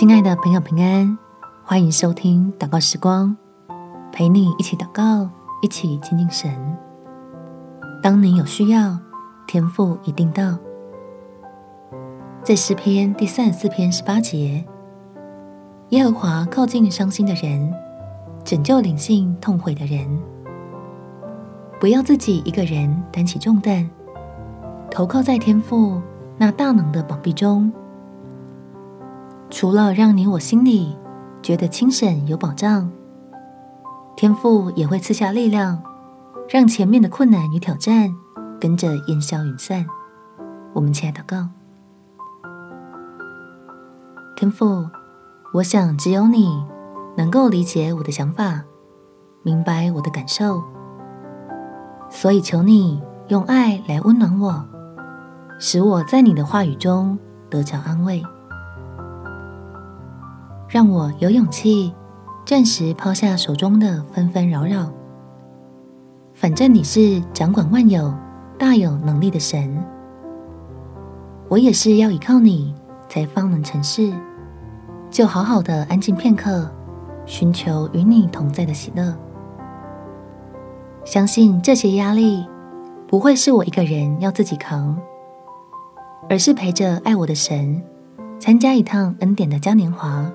亲爱的朋友，平安，欢迎收听祷告时光，陪你一起祷告，一起亲近神。当你有需要，天父一定到。在诗篇第三十四篇十八节，耶和华靠近伤心的人，拯救灵性痛悔的人。不要自己一个人担起重担，投靠在天父那大能的膀臂中。除了让你我心里觉得轻省有保障，天父也会赐下力量，让前面的困难与挑战跟着烟消云散。我们起来祷告，天父，我想只有你能够理解我的想法，明白我的感受，所以求你用爱来温暖我，使我在你的话语中得着安慰。让我有勇气暂时抛下手中的纷纷扰扰。反正你是掌管万有、大有能力的神，我也是要依靠你才方能成事。就好好的安静片刻，寻求与你同在的喜乐。相信这些压力不会是我一个人要自己扛，而是陪着爱我的神参加一趟恩典的嘉年华。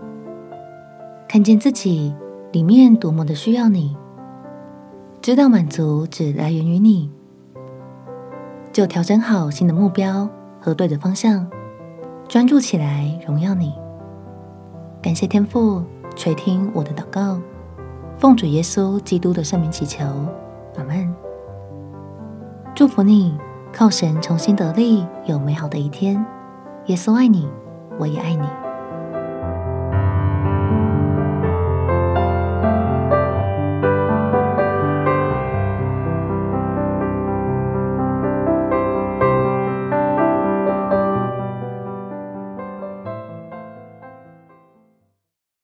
看见自己里面多么的需要你，知道满足只来源于你，就调整好新的目标和对的方向，专注起来荣耀你。感谢天父垂听我的祷告，奉主耶稣基督的圣名祈求，阿门。祝福你，靠神重新得力，有美好的一天。耶稣爱你，我也爱你。